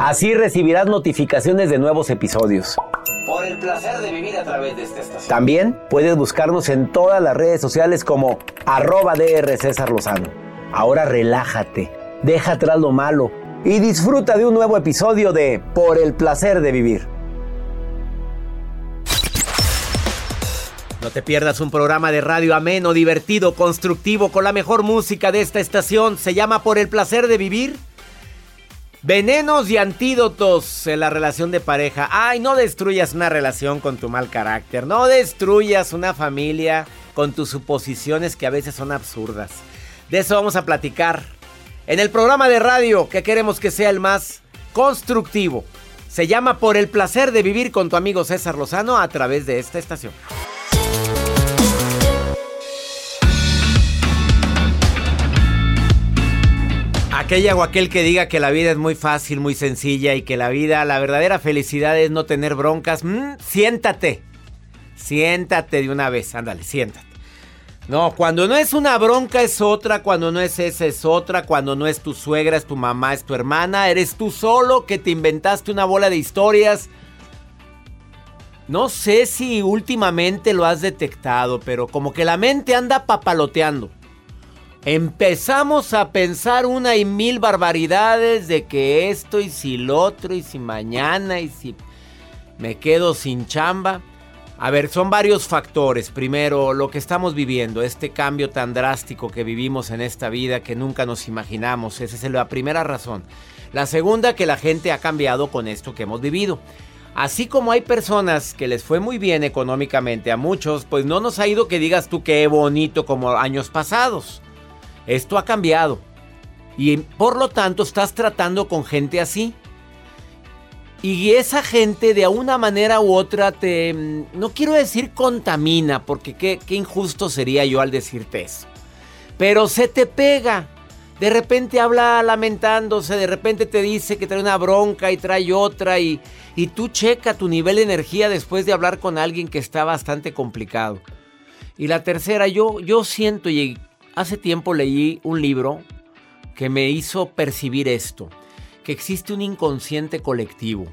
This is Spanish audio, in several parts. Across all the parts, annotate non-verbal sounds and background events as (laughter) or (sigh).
Así recibirás notificaciones de nuevos episodios por el placer de vivir a través de esta estación. También puedes buscarnos en todas las redes sociales como arroba DR César Lozano. Ahora relájate, deja atrás lo malo y disfruta de un nuevo episodio de Por el placer de vivir. No te pierdas un programa de radio ameno, divertido, constructivo, con la mejor música de esta estación. Se llama Por el placer de vivir Venenos y antídotos en la relación de pareja. Ay, no destruyas una relación con tu mal carácter. No destruyas una familia con tus suposiciones que a veces son absurdas. De eso vamos a platicar en el programa de radio que queremos que sea el más constructivo. Se llama Por el placer de vivir con tu amigo César Lozano a través de esta estación. Aquella o aquel que diga que la vida es muy fácil, muy sencilla y que la vida, la verdadera felicidad es no tener broncas, mm, siéntate. Siéntate de una vez, ándale, siéntate. No, cuando no es una bronca es otra, cuando no es esa es otra, cuando no es tu suegra, es tu mamá, es tu hermana, eres tú solo que te inventaste una bola de historias. No sé si últimamente lo has detectado, pero como que la mente anda papaloteando. Empezamos a pensar una y mil barbaridades de que esto y si lo otro y si mañana y si me quedo sin chamba. A ver, son varios factores. Primero, lo que estamos viviendo, este cambio tan drástico que vivimos en esta vida que nunca nos imaginamos. Esa es la primera razón. La segunda, que la gente ha cambiado con esto que hemos vivido. Así como hay personas que les fue muy bien económicamente, a muchos, pues no nos ha ido que digas tú qué bonito como años pasados. Esto ha cambiado. Y por lo tanto estás tratando con gente así. Y esa gente de una manera u otra te... Mm, no quiero decir contamina, porque qué, qué injusto sería yo al decirte eso. Pero se te pega. De repente habla lamentándose, de repente te dice que trae una bronca y trae otra y, y tú checa tu nivel de energía después de hablar con alguien que está bastante complicado. Y la tercera, yo, yo siento y Hace tiempo leí un libro que me hizo percibir esto, que existe un inconsciente colectivo,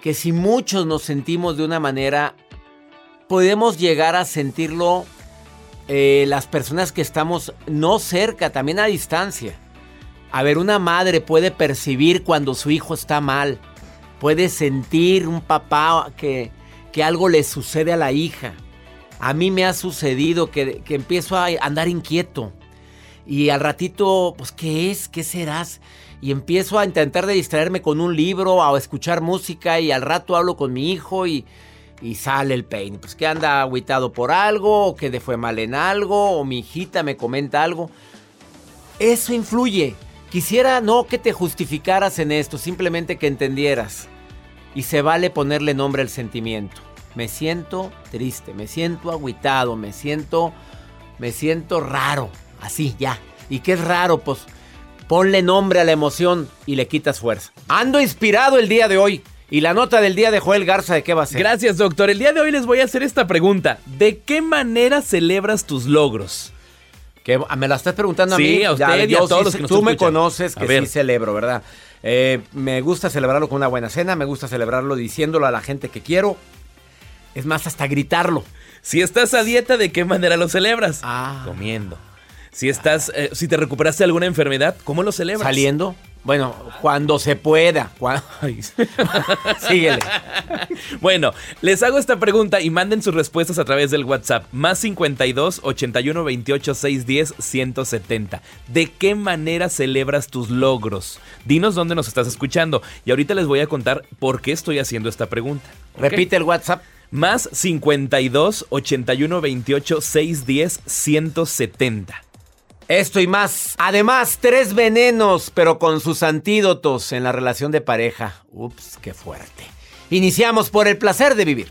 que si muchos nos sentimos de una manera, podemos llegar a sentirlo eh, las personas que estamos no cerca, también a distancia. A ver, una madre puede percibir cuando su hijo está mal, puede sentir un papá que, que algo le sucede a la hija. A mí me ha sucedido que, que empiezo a andar inquieto, Y al ratito, pues, ¿qué es? ¿Qué serás? Y empiezo a intentar de distraerme con un libro a escuchar música y al rato hablo con mi hijo y, y sale el peine. Pues que anda aguitado por algo o que le fue mal en algo o mi hijita me comenta algo. Eso influye. Quisiera no que te justificaras en esto, simplemente que entendieras. Y se vale ponerle nombre al sentimiento. Me siento triste, me siento aguitado, me siento me siento raro, así ya. ¿Y qué es raro? Pues ponle nombre a la emoción y le quitas fuerza. Ando inspirado el día de hoy. Y la nota del día de Joel Garza, ¿de qué va a ser? Gracias, doctor. El día de hoy les voy a hacer esta pregunta. ¿De qué manera celebras tus logros? Que me la estás preguntando a Sí, mí. a usted y a todos los que nos Tú me conoces que sí celebro, ¿verdad? Eh, me gusta celebrarlo con una buena cena, me gusta celebrarlo diciéndolo a la gente que quiero. Es más, hasta gritarlo. Si estás a dieta, ¿de qué manera lo celebras? Ah. Comiendo. Si estás, eh, si te recuperaste de alguna enfermedad, ¿cómo lo celebras? Saliendo. Bueno, cuando se pueda. (laughs) (laughs) Síguele. Bueno, les hago esta pregunta y manden sus respuestas a través del WhatsApp. Más 52 81 28 610 170. ¿De qué manera celebras tus logros? Dinos dónde nos estás escuchando. Y ahorita les voy a contar por qué estoy haciendo esta pregunta. ¿ok? Repite el WhatsApp. Más 52 81 28 610 170. Esto y más. Además, tres venenos, pero con sus antídotos en la relación de pareja. Ups, qué fuerte. Iniciamos por el placer de vivir.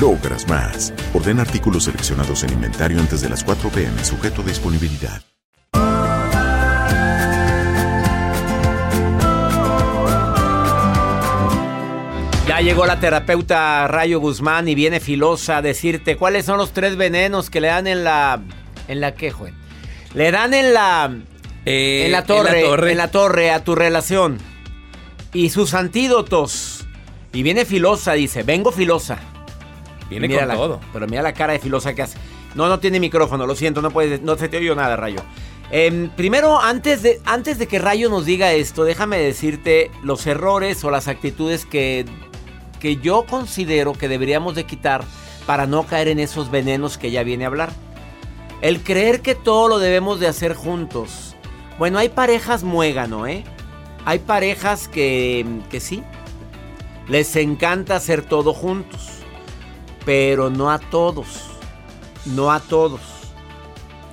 logras más. Orden artículos seleccionados en inventario antes de las 4 pm, sujeto a disponibilidad. Ya llegó la terapeuta Rayo Guzmán y viene filosa a decirte cuáles son los tres venenos que le dan en la. ¿En la qué, Juan? Le dan en la. Eh, en la torre. En la torre. en la torre a tu relación. Y sus antídotos. Y viene filosa, dice. Vengo filosa. Viene Mira con la- todo. Pero mira la cara de filosa que hace. No, no tiene micrófono, lo siento, no puede, no se te oyó nada, Rayo. Em, primero, antes de, antes de que Rayo nos diga esto, déjame decirte los errores o las actitudes que, que yo considero que deberíamos de quitar para no caer en esos venenos que ya viene a hablar. El creer que todo lo debemos de hacer juntos. Bueno, hay parejas muégano, ¿eh? Hay parejas que, que sí. Les encanta hacer todo juntos. Pero no a todos. No a todos.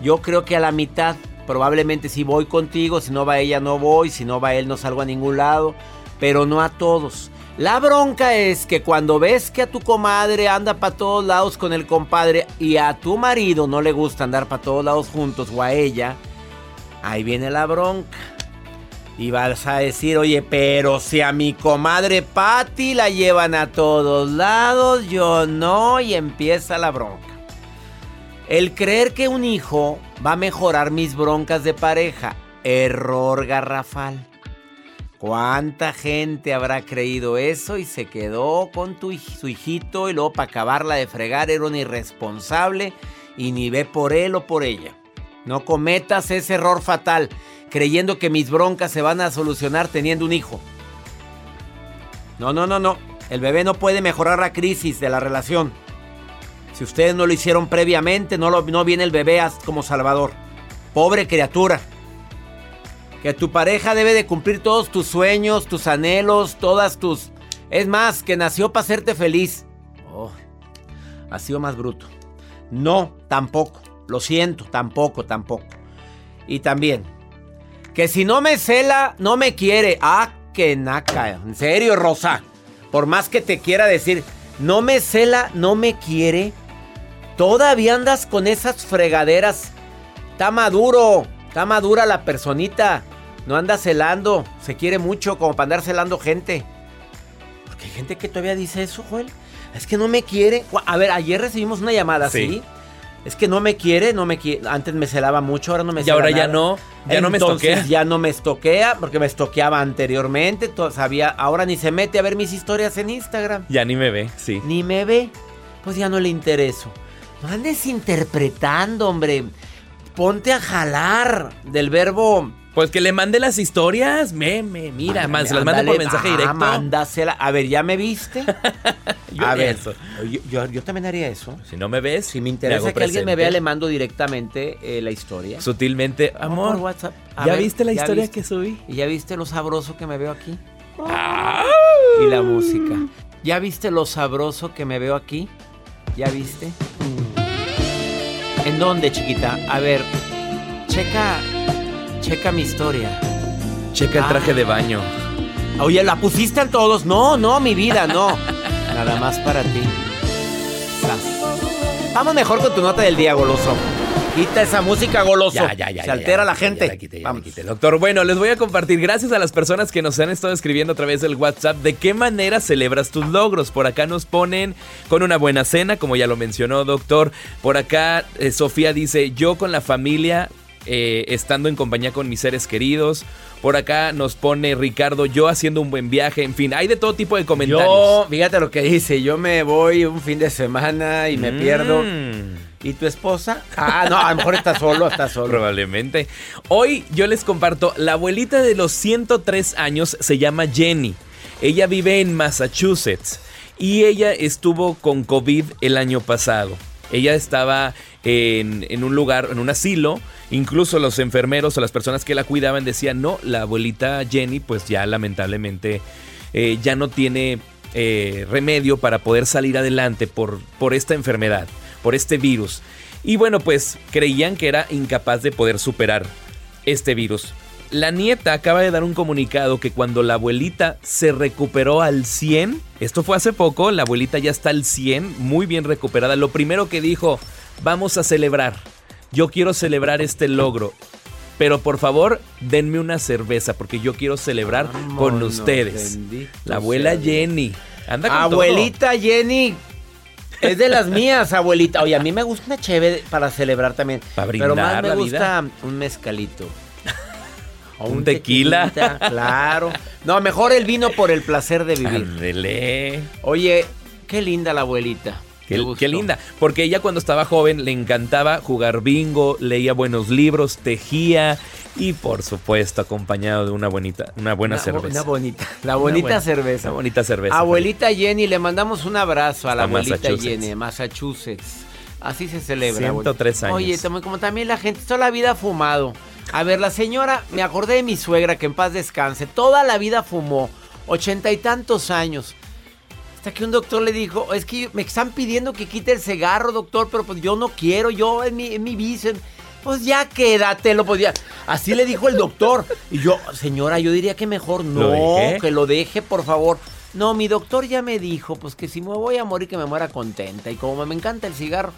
Yo creo que a la mitad. Probablemente si voy contigo, si no va ella no voy, si no va él no salgo a ningún lado. Pero no a todos. La bronca es que cuando ves que a tu comadre anda para todos lados con el compadre y a tu marido no le gusta andar para todos lados juntos o a ella, ahí viene la bronca. Y vas a decir, oye, pero si a mi comadre Patty la llevan a todos lados, yo no, y empieza la bronca. El creer que un hijo va a mejorar mis broncas de pareja, error garrafal. ¿Cuánta gente habrá creído eso y se quedó con tu, su hijito y luego para acabarla de fregar era un irresponsable y ni ve por él o por ella? No cometas ese error fatal creyendo que mis broncas se van a solucionar teniendo un hijo. No, no, no, no. El bebé no puede mejorar la crisis de la relación. Si ustedes no lo hicieron previamente, no, lo, no viene el bebé como salvador. Pobre criatura. Que tu pareja debe de cumplir todos tus sueños, tus anhelos, todas tus... Es más, que nació para hacerte feliz. Oh, ha sido más bruto. No, tampoco. Lo siento, tampoco, tampoco. Y también, que si no me cela, no me quiere. Ah, que naca. En serio, Rosa. Por más que te quiera decir, no me cela, no me quiere. Todavía andas con esas fregaderas. Está maduro. Está madura la personita. No anda celando. Se quiere mucho como para andar celando gente. Porque hay gente que todavía dice eso, Joel. Es que no me quiere. A ver, ayer recibimos una llamada así. Es que no me quiere, no me quiere. Antes me celaba mucho, ahora no me Y ahora ya no, ya no me estoquea. Ya no me estoquea, porque me estoqueaba anteriormente. Sabía, ahora ni se mete a ver mis historias en Instagram. Ya ni me ve, sí. Ni me ve. Pues ya no le intereso. No andes interpretando, hombre. Ponte a jalar del verbo pues que le mande las historias, meme, mira, se las manda por mensaje ah, directo. Mándasela. A ver, ¿ya me viste? (laughs) a ver, Yo, también haría eso. Si no me ves, si me interesa que alguien me vea, le mando directamente eh, la historia. Sutilmente, amor. Por WhatsApp. ¿Ya viste la historia que subí? ¿Y ya viste lo sabroso que me veo aquí? Y la música. ¿Ya viste lo sabroso que me veo aquí? ¿Ya viste? ¿En dónde, chiquita? A ver, checa Checa mi historia. Checa el traje de baño. Oye, ¿la pusiste en todos? No, no, mi vida, no. Nada más para ti. Vamos mejor con tu nota del día, goloso. Quita esa música goloso. Ya, ya, ya. Se altera la gente. Vamos. doctor. Bueno, les voy a compartir, gracias a las personas que nos han estado escribiendo a través del WhatsApp, de qué manera celebras tus logros. Por acá nos ponen con una buena cena, como ya lo mencionó, doctor. Por acá, eh, Sofía dice, yo con la familia eh, estando en compañía con mis seres queridos. Por acá nos pone Ricardo, yo haciendo un buen viaje. En fin, hay de todo tipo de comentarios. Yo, fíjate lo que dice, yo me voy un fin de semana y me pierdo. Mm. ¿Y tu esposa? Ah, no, a lo mejor está solo, está solo. Probablemente. Hoy yo les comparto, la abuelita de los 103 años se llama Jenny. Ella vive en Massachusetts y ella estuvo con COVID el año pasado. Ella estaba en, en un lugar, en un asilo, Incluso los enfermeros o las personas que la cuidaban decían, no, la abuelita Jenny pues ya lamentablemente eh, ya no tiene eh, remedio para poder salir adelante por, por esta enfermedad, por este virus. Y bueno, pues creían que era incapaz de poder superar este virus. La nieta acaba de dar un comunicado que cuando la abuelita se recuperó al 100, esto fue hace poco, la abuelita ya está al 100, muy bien recuperada, lo primero que dijo, vamos a celebrar yo quiero celebrar este logro. Pero por favor, denme una cerveza porque yo quiero celebrar con ustedes. La abuela Jenny. Anda con Abuelita Jenny. Es de las mías, abuelita. Oye, a mí me gusta una chévere para celebrar también. Para brindar Pero más me gusta un mezcalito. O un, tequila. Claro. No, mejor el vino por el placer de vivir. Oye, qué linda la abuelita. Qué, linda. Porque ella cuando estaba joven le encantaba jugar bingo, leía buenos libros, tejía y por supuesto acompañado de una bonita, una buena cerveza. Una bonita, la bonita cerveza. Una bonita cerveza. Abuelita Jenny, le mandamos un abrazo a la abuelita Jenny, Massachusetts. Así se celebra. 103 años. Oye, como también la gente, toda la vida ha fumado. A ver, la señora, me acordé de mi suegra, que en paz descanse, toda la vida fumó, ochenta y tantos años. Hasta que un doctor le dijo, es que me están pidiendo que quite el cigarro, doctor, pero pues yo no quiero, yo en mi, en mi vicio. Pues ya quédate, lo podía. Así le dijo el doctor. Y yo, señora, yo diría que mejor no, que lo deje, por favor. No, mi doctor ya me dijo, pues que si me voy a morir, que me muera contenta. Y como me encanta el cigarro,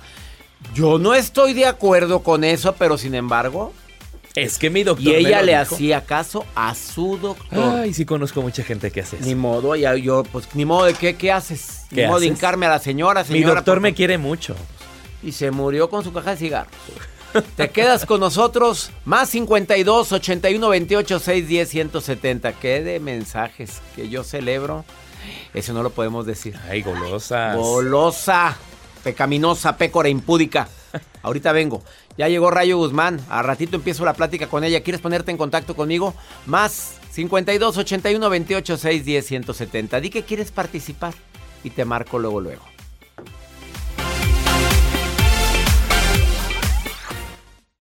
yo no estoy de acuerdo con eso, pero sin embargo, Es que mi doctor. Y ella le dijo. hacía caso a su doctor. Ay, sí conozco mucha gente que hace eso. Ni modo, ya yo, pues ni modo de qué, ¿qué haces? ¿Qué ni modo de hincarme a la señora, Mi señora. doctor por me quiere mucho. Y se murió con su caja de cigarros. Te quedas con nosotros. Más 52 81 28 610 170. Qué de mensajes que yo celebro. Eso no lo podemos decir. Ay, golosas. Golosa, pecaminosa, pécora, impúdica. Ahorita vengo. Ya llegó Rayo Guzmán. A ratito empiezo la plática con ella. ¿Quieres ponerte en contacto conmigo? Más 52 81 28 610 170. Di que quieres participar y te marco luego, luego.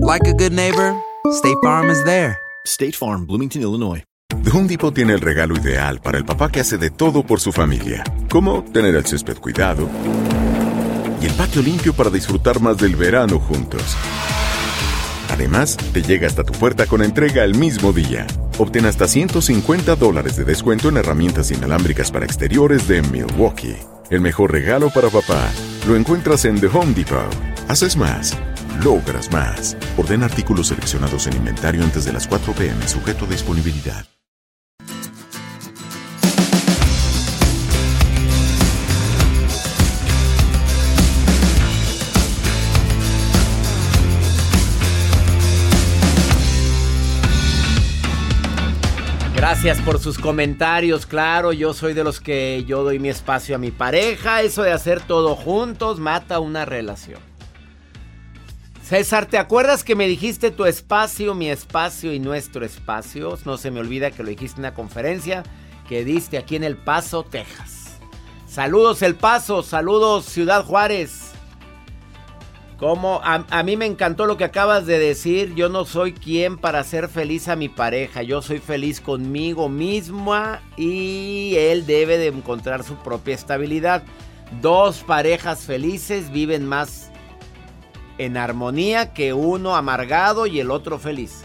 like a good neighbor, State Farm is there. State Farm, Bloomington, Illinois. The Home Depot tiene el regalo ideal para el papá que hace de todo por su familia, como tener el césped cuidado y el patio limpio para disfrutar más del verano juntos. Además, te llega hasta tu puerta con entrega el mismo día. Obtén hasta 150 dólares de descuento en herramientas inalámbricas para exteriores de Milwaukee. El mejor regalo para papá lo encuentras en The Home Depot. Haces más, logras más. Ordena artículos seleccionados en inventario antes de las 4 p.m. sujeto a disponibilidad. Gracias por sus comentarios, claro, yo soy de los que yo doy mi espacio a mi pareja, eso de hacer todo juntos mata una relación. César, ¿te acuerdas que me dijiste tu espacio, mi espacio y nuestro espacio? No se me olvida que lo dijiste en una conferencia que diste aquí en El Paso, Texas. Saludos El Paso, saludos Ciudad Juárez. Como a, a mí me encantó lo que acabas de decir, yo no soy quien para hacer feliz a mi pareja, yo soy feliz conmigo misma y él debe de encontrar su propia estabilidad. Dos parejas felices viven más en armonía que uno amargado y el otro feliz.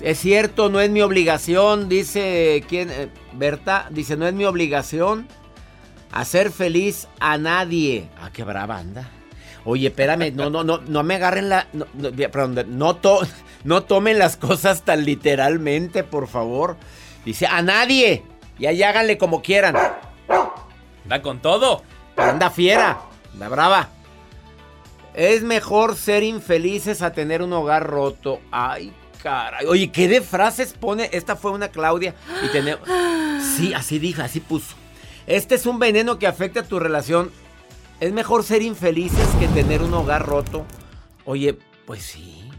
Es cierto, no es mi obligación, dice quién, Eh, Berta, dice, no es mi obligación hacer feliz a nadie. Ah, qué brava anda. Oye, espérame, no, no, no, no me agarren la. No, no, perdón, no, to- (laughs) no tomen las cosas tan literalmente, por favor. Dice, a nadie. Y ahí háganle como quieran. Da con todo. Pero anda fiera, anda brava. Es mejor ser infelices a tener un hogar roto. Ay, caray. Oye, ¿qué de frases pone? Esta fue una Claudia. Y tenemos. (gasps) Sí, así dijo, así puso. Este es un veneno que afecta a tu relación. Es mejor ser infelices que tener un hogar roto. Oye, pues sí.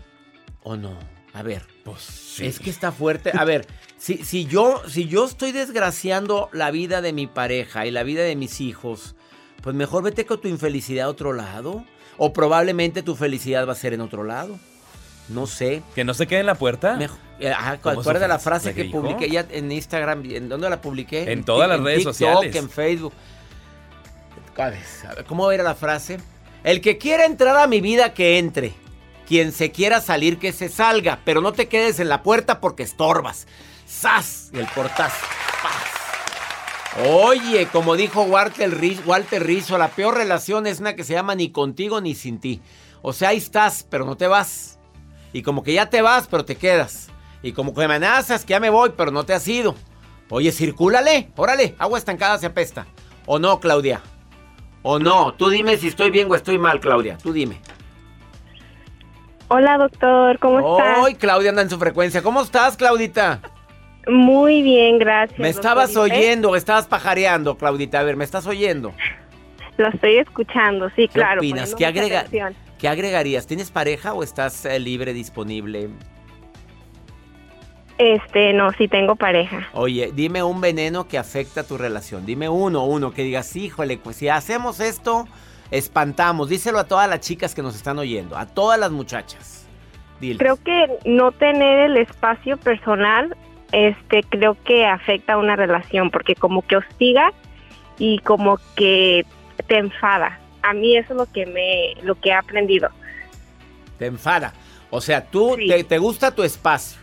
¿O no? A ver. Pues Es que está fuerte. A ver, (laughs) si, si, yo, si yo estoy desgraciando la vida de mi pareja y la vida de mis hijos, pues mejor vete con tu infelicidad a otro lado. O probablemente tu felicidad va a ser en otro lado. No sé. Que no se quede en la puerta. Mejor, eh, ajá, ¿Cómo ¿Cuál era la frase que, publiqué ya en Instagram? ¿En dónde la publiqué? En todas las redes TikTok, sociales. En Facebook. ¿Cómo era la frase? El que quiera entrar a mi vida, que entre. Quien se quiera salir, que se salga. Pero no te quedes en la puerta porque estorbas. ¡Sas! Y el portazo. Oye, como dijo Walter Rizzo, Walter Rizzo, la peor relación es una que se llama ni contigo ni sin ti. O sea, ahí estás, pero no te vas. Y como que ya te vas, pero te quedas. Y como que me amenazas que ya me voy, pero no te has ido. Oye, circúlale, órale, agua estancada se apesta. ¿O no, Claudia? ¿O no? Tú dime si estoy bien o estoy mal, Claudia. Tú dime. Hola, doctor, ¿cómo estás? Hoy Claudia anda en su frecuencia. ¿Cómo estás, Claudita? Muy bien, gracias. Me estabas doctor. ¿Y usted? oyendo, estabas pajareando, Claudita. A ver, ¿me estás oyendo? Lo estoy escuchando, sí, ¿Qué claro. opinas? ¿Qué, agrega-. ¿Qué agregarías? ¿Tienes pareja o estás eh, libre, disponible? Este, no, sí tengo pareja. Oye, dime un veneno que afecta tu relación. Dime uno, uno, que digas, híjole, pues si hacemos esto, espantamos. Díselo a todas las chicas que nos están oyendo, a todas las muchachas. Dile. Creo que no tener el espacio personal, este, creo que afecta a una relación, porque como que hostiga y como que te enfada. A mí eso es lo que me, lo que he aprendido. Te enfada. O sea, tú te, te gusta tu espacio.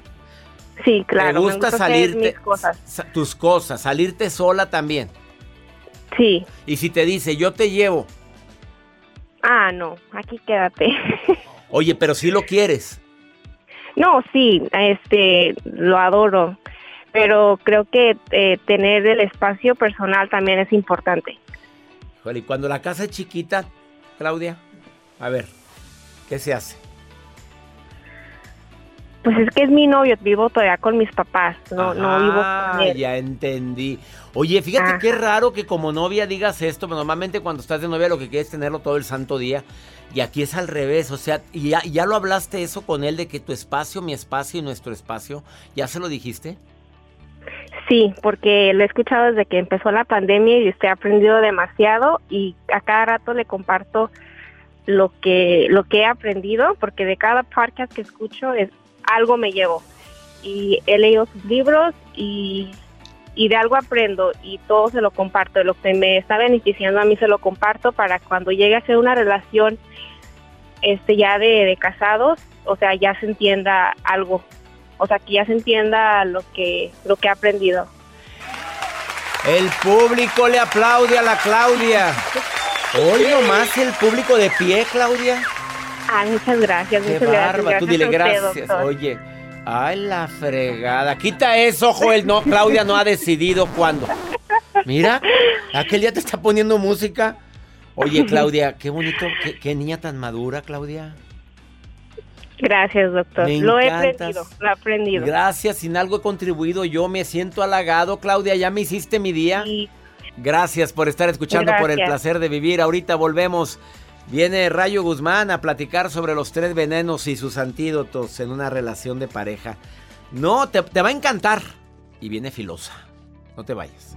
Sí, claro. te gusta hacer salirte. cosas. tus cosas, salirte sola también. Sí. Y si te dice, yo te llevo. Ah, no, aquí quédate. (laughs) Oye, pero si lo quieres. No, sí, este, lo adoro, pero creo que eh, tener el espacio personal también es importante. Y cuando la casa es chiquita, Claudia, a ver, ¿qué se hace? Pues es que es mi novio, vivo todavía con mis papás, no, no vivo con él. ya entendí. Oye, fíjate Ajá. qué raro que como novia digas esto, pero normalmente cuando estás de novia lo que quieres es tenerlo todo el santo día. Y aquí es al revés, o sea, y ya, ya lo hablaste eso con él de que tu espacio, mi espacio y nuestro espacio, ¿ya se lo dijiste? Sí, porque lo he escuchado desde que empezó la pandemia y usted ha aprendido demasiado y a cada rato le comparto lo que lo que he aprendido, porque de cada podcast que escucho es algo me llevo y he leído sus libros y y de algo aprendo y todo se lo comparto, lo que me está beneficiando a mí se lo comparto para cuando llegue a ser una relación este ya de, de casados, o sea, ya se entienda algo, o sea, que ya se entienda lo que lo que he aprendido. El público le aplaude a la Claudia. Hoy nomás el público de pie, Claudia. Ay, muchas gracias, Qué muchas gracias. barba, tú dile usted, gracias. Oye, ay, la fregada. Quita eso, Joel. No, Claudia no ha decidido cuándo. Mira, aquel día te está poniendo música. Oye, (laughs) Claudia, qué bonito, qué, qué niña tan madura, Claudia. Gracias, doctor. Me lo he aprendido, lo he aprendido. Gracias, sin algo he contribuido. Yo me siento halagado, Claudia. Ya me hiciste mi día. Gracias por estar escuchando, por el placer de vivir. Ahorita volvemos. Viene Rayo Guzmán a platicar sobre los tres venenos y sus antídotos en una relación de pareja. No, te, va a encantar. Y viene filosa. No te vayas.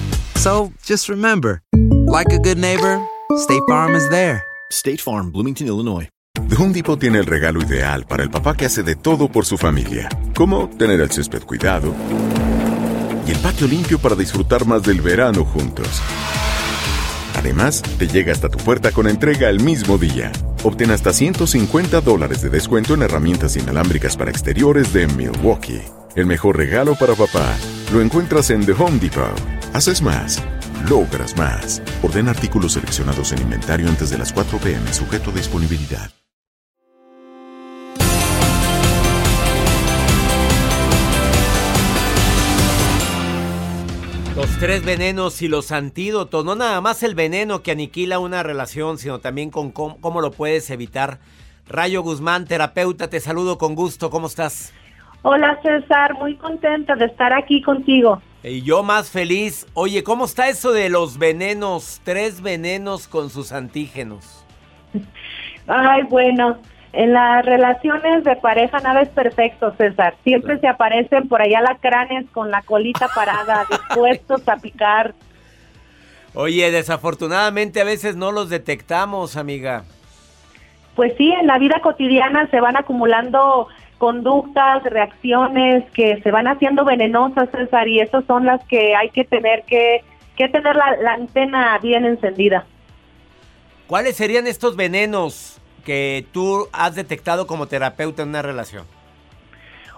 So just remember, like a good neighbor, State Farm is there. State Farm, Bloomington, Illinois. The Home Depot tiene el regalo ideal para el papá que hace de todo por su familia, como tener el césped cuidado y el patio limpio para disfrutar más del verano juntos. Además, te llega hasta tu puerta con entrega el mismo día. Obtén hasta 150 dólares de descuento en herramientas inalámbricas para exteriores de Milwaukee. El mejor regalo para papá lo encuentras en The Home Depot. Haces más, logras más. Orden artículos seleccionados en inventario antes de las 4 pm, sujeto a disponibilidad. Los tres venenos y los antídotos, no nada más el veneno que aniquila una relación, sino también con cómo, cómo lo puedes evitar. Rayo Guzmán, terapeuta, te saludo con gusto, ¿cómo estás? Hola César, muy contenta de estar aquí contigo. Y yo más feliz. Oye, ¿cómo está eso de los venenos? Tres venenos con sus antígenos. Ay, bueno, en las relaciones de pareja nada es perfecto, César. Siempre se aparecen por allá lacranes con la colita parada, (laughs) dispuestos a picar. Oye, desafortunadamente a veces no los detectamos, amiga. Pues sí, en la vida cotidiana se van acumulando conductas, reacciones que se van haciendo venenosas, César, y esas son las que hay que tener que, que tener la, la antena bien encendida. ¿Cuáles serían estos venenos que tú has detectado como terapeuta en una relación?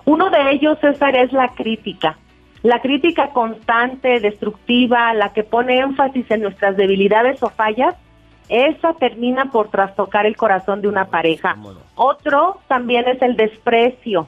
Uno de ellos, César, es la crítica. La crítica constante, destructiva, la que pone énfasis en nuestras debilidades o fallas, esa termina por trastocar el corazón de una pareja. Otro también es el desprecio,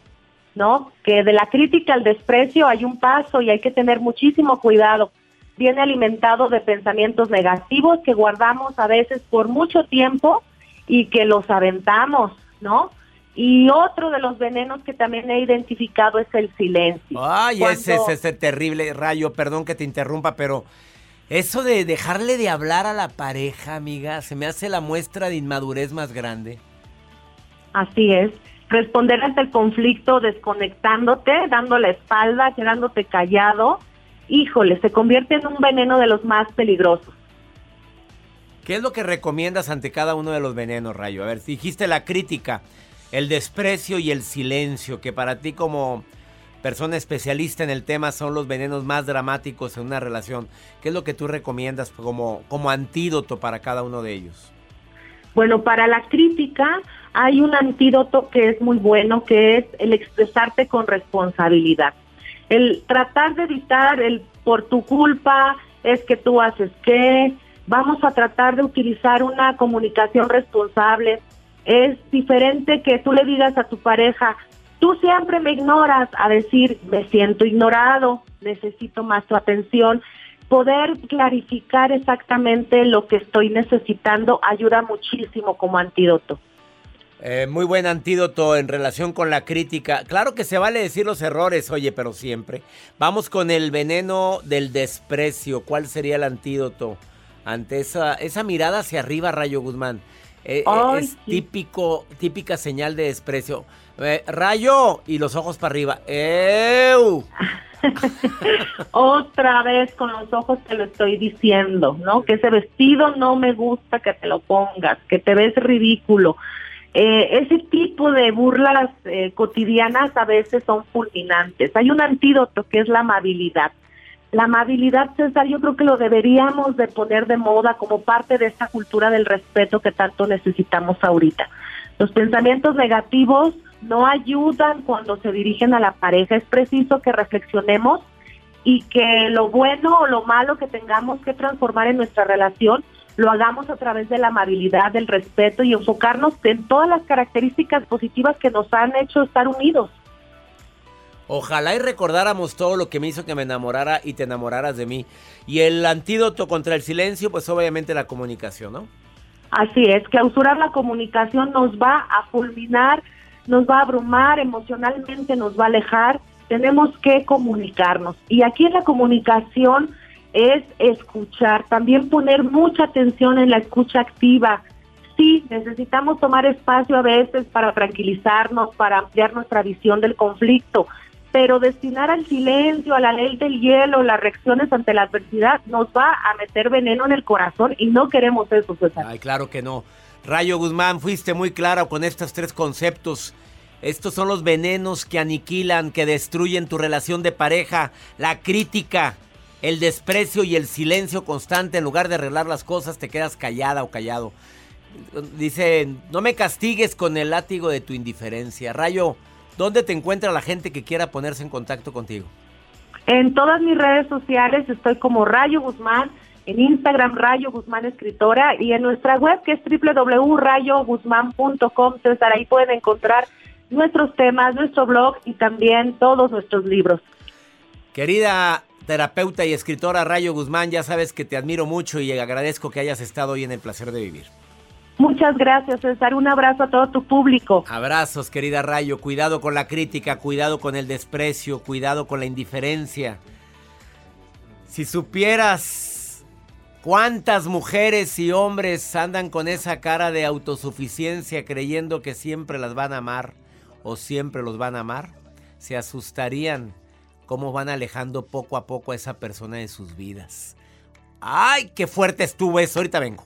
¿no? Que de la crítica al desprecio hay un paso y hay que tener muchísimo cuidado. Viene alimentado de pensamientos negativos que guardamos a veces por mucho tiempo y que los aventamos, ¿no? Y otro de los venenos que también he identificado es el silencio. Ay, Cuando- ese es ese terrible rayo, perdón que te interrumpa, pero eso de dejarle de hablar a la pareja, amiga, se me hace la muestra de inmadurez más grande. Así es. Responder ante el conflicto desconectándote, dando la espalda, quedándote callado, híjole, se convierte en un veneno de los más peligrosos. ¿Qué es lo que recomiendas ante cada uno de los venenos, Rayo? A ver, dijiste la crítica, el desprecio y el silencio, que para ti como persona especialista en el tema son los venenos más dramáticos en una relación. ¿Qué es lo que tú recomiendas como, como antídoto para cada uno de ellos? Bueno, para la crítica hay un antídoto que es muy bueno, que es el expresarte con responsabilidad. El tratar de evitar el por tu culpa, es que tú haces qué, vamos a tratar de utilizar una comunicación responsable. Es diferente que tú le digas a tu pareja, tú siempre me ignoras, a decir, me siento ignorado, necesito más tu atención. Poder clarificar exactamente lo que estoy necesitando ayuda muchísimo como antídoto. Eh, muy buen antídoto en relación con la crítica. Claro que se vale decir los errores, oye, pero siempre. Vamos con el veneno del desprecio. ¿Cuál sería el antídoto ante esa, esa mirada hacia arriba, Rayo Guzmán? Eh, eh, Ay, es sí. típico, típica señal de desprecio. Eh, rayo y los ojos para arriba. ¡Ew! (laughs) Otra vez con los ojos te lo estoy diciendo, ¿no? Que ese vestido no me gusta que te lo pongas, que te ves ridículo. Eh, ese tipo de burlas eh, cotidianas a veces son fulminantes. Hay un antídoto que es la amabilidad. La amabilidad, César, yo creo que lo deberíamos de poner de moda como parte de esta cultura del respeto que tanto necesitamos ahorita. Los pensamientos negativos no ayudan cuando se dirigen a la pareja. Es preciso que reflexionemos y que lo bueno o lo malo que tengamos que transformar en nuestra relación lo hagamos a través de la amabilidad, del respeto y enfocarnos en todas las características positivas que nos han hecho estar unidos. Ojalá y recordáramos todo lo que me hizo que me enamorara y te enamoraras de mí. Y el antídoto contra el silencio, pues obviamente la comunicación, ¿no? Así es, clausurar la comunicación nos va a fulminar, nos va a abrumar, emocionalmente nos va a alejar. Tenemos que comunicarnos. Y aquí en la comunicación es escuchar, también poner mucha atención en la escucha activa. Sí, necesitamos tomar espacio a veces para tranquilizarnos, para ampliar nuestra visión del conflicto, pero destinar al silencio, a la ley del hielo, las reacciones ante la adversidad, nos va a meter veneno en el corazón y no queremos eso, César. Ay, claro que no. Rayo Guzmán, fuiste muy clara con estos tres conceptos. Estos son los venenos que aniquilan, que destruyen tu relación de pareja, la crítica, el desprecio y el silencio constante. En lugar de arreglar las cosas, te quedas callada o callado. Dice, no me castigues con el látigo de tu indiferencia. Rayo, ¿dónde te encuentra la gente que quiera ponerse en contacto contigo? En todas mis redes sociales estoy como Rayo Guzmán, en Instagram Rayo Guzmán Escritora y en nuestra web que es www.rayoguzmán.com. César, ahí pueden encontrar nuestros temas, nuestro blog y también todos nuestros libros. Querida terapeuta y escritora Rayo Guzmán, ya sabes que te admiro mucho y agradezco que hayas estado hoy en el placer de vivir. Muchas gracias, César. Un abrazo a todo tu público. Abrazos, querida Rayo. Cuidado con la crítica, cuidado con el desprecio, cuidado con la indiferencia. Si supieras cuántas mujeres y hombres andan con esa cara de autosuficiencia creyendo que siempre las van a amar o siempre los van a amar, se asustarían cómo van alejando poco a poco a esa persona de sus vidas. ¡Ay, qué fuerte estuvo eso! Ahorita vengo.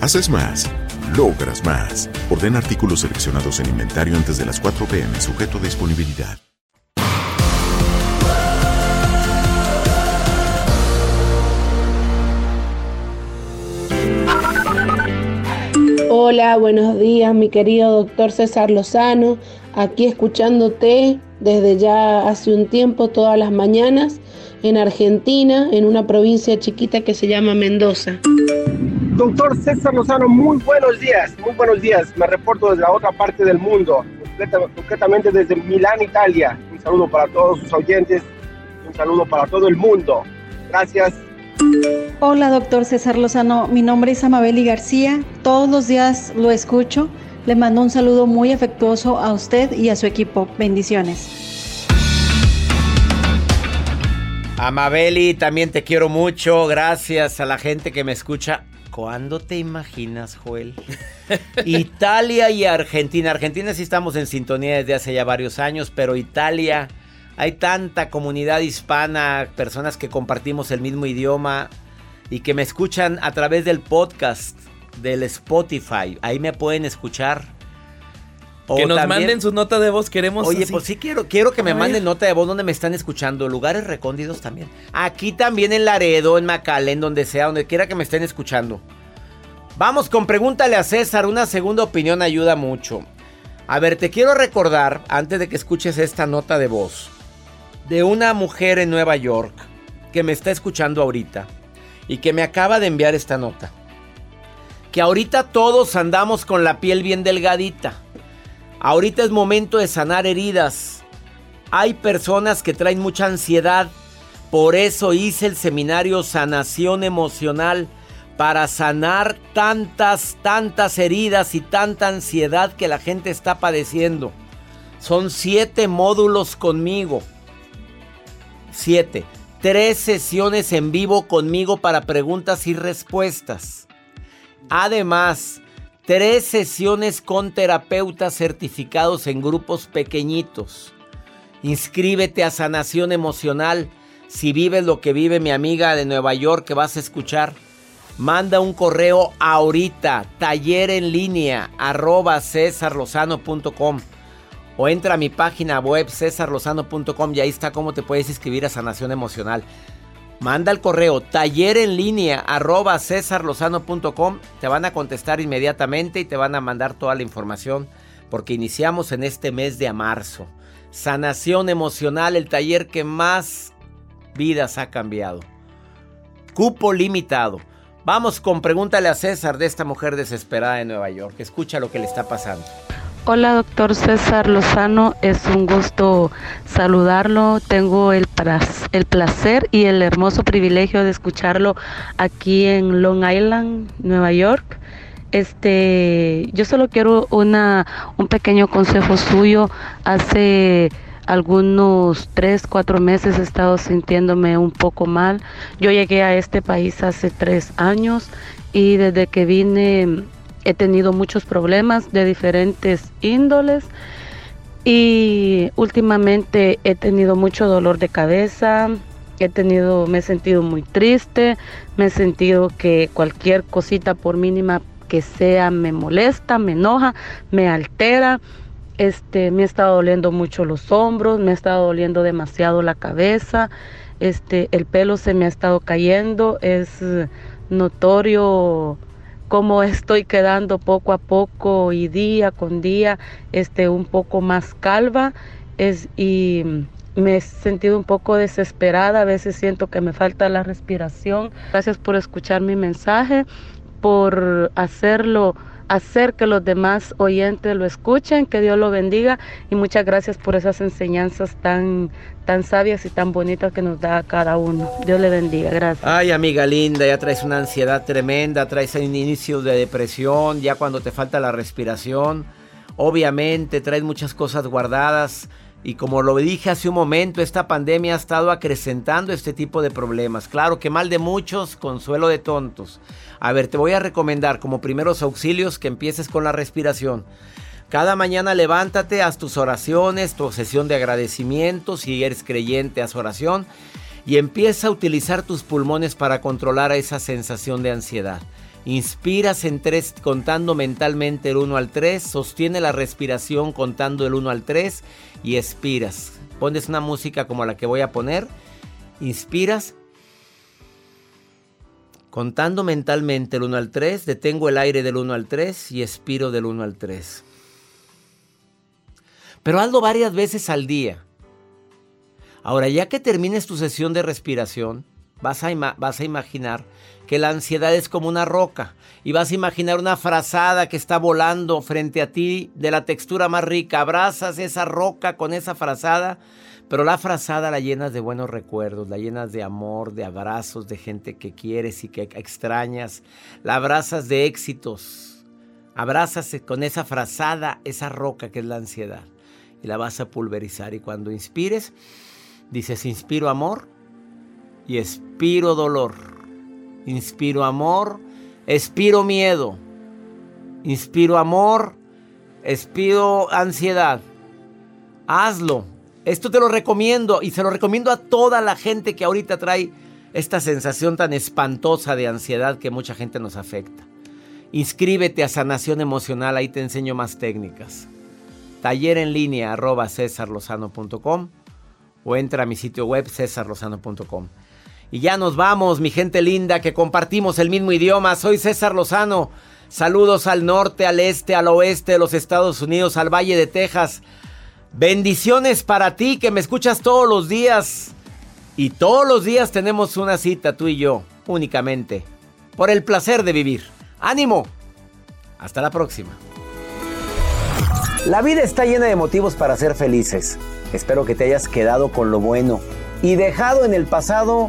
Haces más, logras más. Orden artículos seleccionados en inventario antes de las 4 pm, sujeto a disponibilidad. Hola, buenos días, mi querido doctor César Lozano. Aquí escuchándote desde ya hace un tiempo, todas las mañanas, en Argentina, en una provincia chiquita que se llama Mendoza. Doctor César Lozano, muy buenos días, muy buenos días. Me reporto desde la otra parte del mundo, concretamente desde Milán, Italia. Un saludo para todos sus oyentes, un saludo para todo el mundo. Gracias. Hola, doctor César Lozano. Mi nombre es Amabeli García. Todos los días lo escucho. Le mando un saludo muy afectuoso a usted y a su equipo. Bendiciones. Amabeli, también te quiero mucho. Gracias a la gente que me escucha. ¿Cuándo te imaginas, Joel? (laughs) Italia y Argentina. Argentina sí estamos en sintonía desde hace ya varios años, pero Italia, hay tanta comunidad hispana, personas que compartimos el mismo idioma y que me escuchan a través del podcast, del Spotify. Ahí me pueden escuchar. O que nos también- manden su nota de voz, queremos. Oye, así. pues sí quiero, quiero que me ver. manden nota de voz donde me están escuchando. Lugares recóndidos también. Aquí también en Laredo, en McAllen, donde sea, donde quiera que me estén escuchando. Vamos con pregúntale a César. Una segunda opinión ayuda mucho. A ver, te quiero recordar, antes de que escuches esta nota de voz, de una mujer en Nueva York que me está escuchando ahorita y que me acaba de enviar esta nota. Que ahorita todos andamos con la piel bien delgadita. Ahorita es momento de sanar heridas. Hay personas que traen mucha ansiedad. Por eso hice el seminario Sanación Emocional para sanar tantas, tantas heridas y tanta ansiedad que la gente está padeciendo. Son siete módulos conmigo. Siete. Tres sesiones en vivo conmigo para preguntas y respuestas. Además, tres sesiones con terapeutas certificados en grupos pequeñitos. Inscríbete a Sanación Emocional si vives lo que vive mi amiga de Nueva York que vas a escuchar. Manda un correo ahorita, taller en línea, arroba cesarlozano.com o entra a mi página web cesarlozano.com y ahí está cómo te puedes inscribir a Sanación Emocional. Manda el correo taller en línea arroba cesarlozano.com. Te van a contestar inmediatamente y te van a mandar toda la información porque iniciamos en este mes de marzo. Sanación emocional, el taller que más vidas ha cambiado. Cupo limitado. Vamos con pregúntale a César de esta mujer desesperada de Nueva York. Escucha lo que le está pasando. Hola, doctor César Lozano. Es un gusto saludarlo. Tengo el, el placer y el hermoso privilegio de escucharlo aquí en Long Island, Nueva York. Este, yo solo quiero una, un pequeño consejo suyo. Hace algunos tres, cuatro meses he estado sintiéndome un poco mal. Yo llegué a este país hace tres años y desde que vine he tenido muchos problemas de diferentes índoles y últimamente he tenido mucho dolor de cabeza, he tenido, me he sentido muy triste, me he sentido que cualquier cosita por mínima que sea me molesta, me enoja, me altera. Este, me ha estado doliendo mucho los hombros, me ha estado doliendo demasiado la cabeza, este, el pelo se me ha estado cayendo, es notorio cómo estoy quedando poco a poco y día con día este, un poco más calva es, y me he sentido un poco desesperada, a veces siento que me falta la respiración. Gracias por escuchar mi mensaje, por hacerlo hacer que los demás oyentes lo escuchen, que Dios lo bendiga y muchas gracias por esas enseñanzas tan, tan sabias y tan bonitas que nos da cada uno. Dios le bendiga, gracias. Ay, amiga linda, ya traes una ansiedad tremenda, traes un inicio de depresión, ya cuando te falta la respiración, obviamente traes muchas cosas guardadas. Y como lo dije hace un momento, esta pandemia ha estado acrecentando este tipo de problemas. Claro que mal de muchos, consuelo de tontos. A ver, te voy a recomendar como primeros auxilios que empieces con la respiración. Cada mañana levántate, haz tus oraciones, tu sesión de agradecimiento, si eres creyente, haz oración y empieza a utilizar tus pulmones para controlar esa sensación de ansiedad. Inspiras en contando mentalmente el 1 al 3, sostiene la respiración contando el 1 al 3 y expiras. Pones una música como la que voy a poner, inspiras Contando mentalmente el 1 al 3, detengo el aire del 1 al 3 y expiro del 1 al 3. Pero hazlo varias veces al día. Ahora, ya que termines tu sesión de respiración, vas a, vas a imaginar que la ansiedad es como una roca y vas a imaginar una frazada que está volando frente a ti de la textura más rica. Abrazas esa roca con esa frazada pero la frazada la llenas de buenos recuerdos, la llenas de amor, de abrazos, de gente que quieres y que extrañas. La abrazas de éxitos. Abrazas con esa frazada, esa roca que es la ansiedad. Y la vas a pulverizar. Y cuando inspires, dices, inspiro amor y expiro dolor. Inspiro amor, expiro miedo. Inspiro amor, expiro ansiedad. Hazlo esto te lo recomiendo y se lo recomiendo a toda la gente que ahorita trae esta sensación tan espantosa de ansiedad que mucha gente nos afecta. Inscríbete a Sanación Emocional, ahí te enseño más técnicas. Taller en línea arroba cesarlozano.com o entra a mi sitio web cesarlozano.com. Y ya nos vamos, mi gente linda, que compartimos el mismo idioma. Soy César Lozano. Saludos al norte, al este, al oeste de los Estados Unidos, al Valle de Texas, Bendiciones para ti que me escuchas todos los días. Y todos los días tenemos una cita tú y yo, únicamente, por el placer de vivir. ¡Ánimo! Hasta la próxima. La vida está llena de motivos para ser felices. Espero que te hayas quedado con lo bueno y dejado en el pasado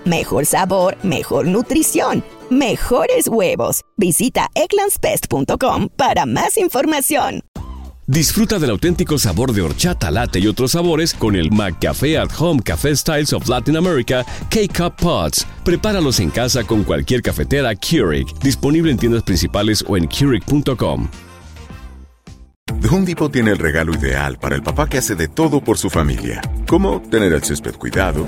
Mejor sabor, mejor nutrición mejores huevos. Visita egglandsbest.com para más información. Disfruta del auténtico sabor de horchata, latte y otros sabores con el McCafé at Home Café Styles of Latin America K-Cup Pods. Prepáralos en casa con cualquier cafetera Keurig, disponible en tiendas principales o en Keurig.com. The Home Depot tiene el regalo ideal para el papá que hace de todo por su familia, como tener el césped cuidado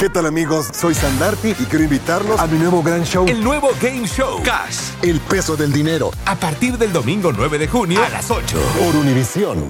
¿Qué tal amigos? Soy Sandarti y quiero invitarlos a mi nuevo gran show. El nuevo Game Show. Cash. El peso del dinero. A partir del domingo 9 de junio a las 8. Por Univisión.